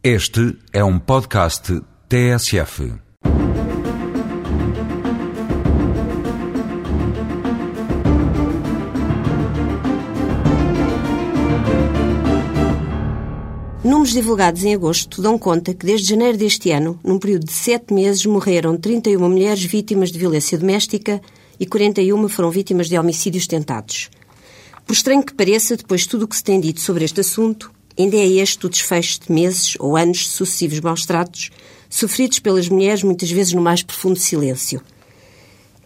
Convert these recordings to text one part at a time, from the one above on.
Este é um podcast TSF. Números divulgados em agosto dão conta que desde janeiro deste ano, num período de sete meses, morreram 31 mulheres vítimas de violência doméstica e 41 foram vítimas de homicídios tentados. Por estranho que pareça, depois de tudo o que se tem dito sobre este assunto, ainda é este o desfecho de meses ou anos de sucessivos maus-tratos sofridos pelas mulheres, muitas vezes no mais profundo silêncio.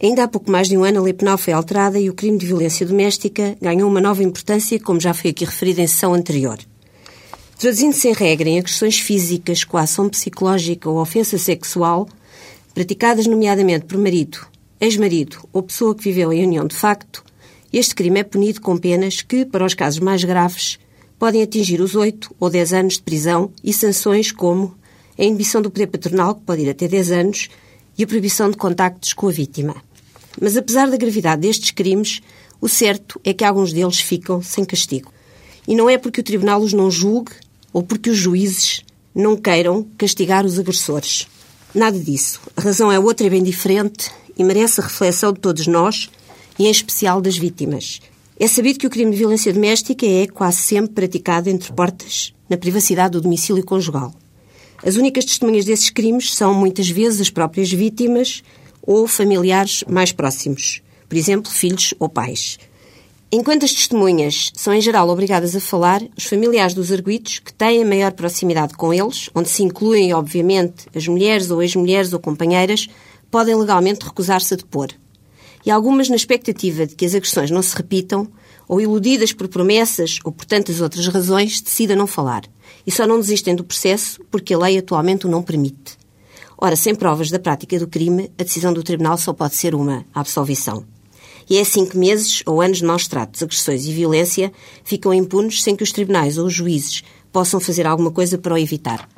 Ainda há pouco mais de um ano, a lei penal foi alterada e o crime de violência doméstica ganhou uma nova importância, como já foi aqui referido em sessão anterior. Traduzindo-se em regra em agressões físicas, coação psicológica ou ofensa sexual, praticadas nomeadamente por marido, ex-marido ou pessoa que viveu em união de facto, este crime é punido com penas que, para os casos mais graves, podem atingir os 8 ou 10 anos de prisão e sanções como a inibição do poder patronal, que pode ir até 10 anos, e a proibição de contactos com a vítima. Mas apesar da gravidade destes crimes, o certo é que alguns deles ficam sem castigo. E não é porque o tribunal os não julgue ou porque os juízes não queiram castigar os agressores. Nada disso. A razão é outra e bem diferente e merece a reflexão de todos nós e, em especial, das vítimas. É sabido que o crime de violência doméstica é quase sempre praticado entre portas, na privacidade do domicílio conjugal. As únicas testemunhas desses crimes são, muitas vezes, as próprias vítimas ou familiares mais próximos, por exemplo, filhos ou pais. Enquanto as testemunhas são, em geral, obrigadas a falar, os familiares dos arguidos, que têm maior proximidade com eles, onde se incluem, obviamente, as mulheres ou ex-mulheres ou companheiras, podem legalmente recusar-se a depor. E algumas, na expectativa de que as agressões não se repitam, ou iludidas por promessas ou por tantas outras razões, decidem não falar. E só não desistem do processo porque a lei atualmente o não permite. Ora, sem provas da prática do crime, a decisão do tribunal só pode ser uma, a absolvição. E é assim que meses ou anos de maus tratos, agressões e violência ficam impunes sem que os tribunais ou os juízes possam fazer alguma coisa para o evitar.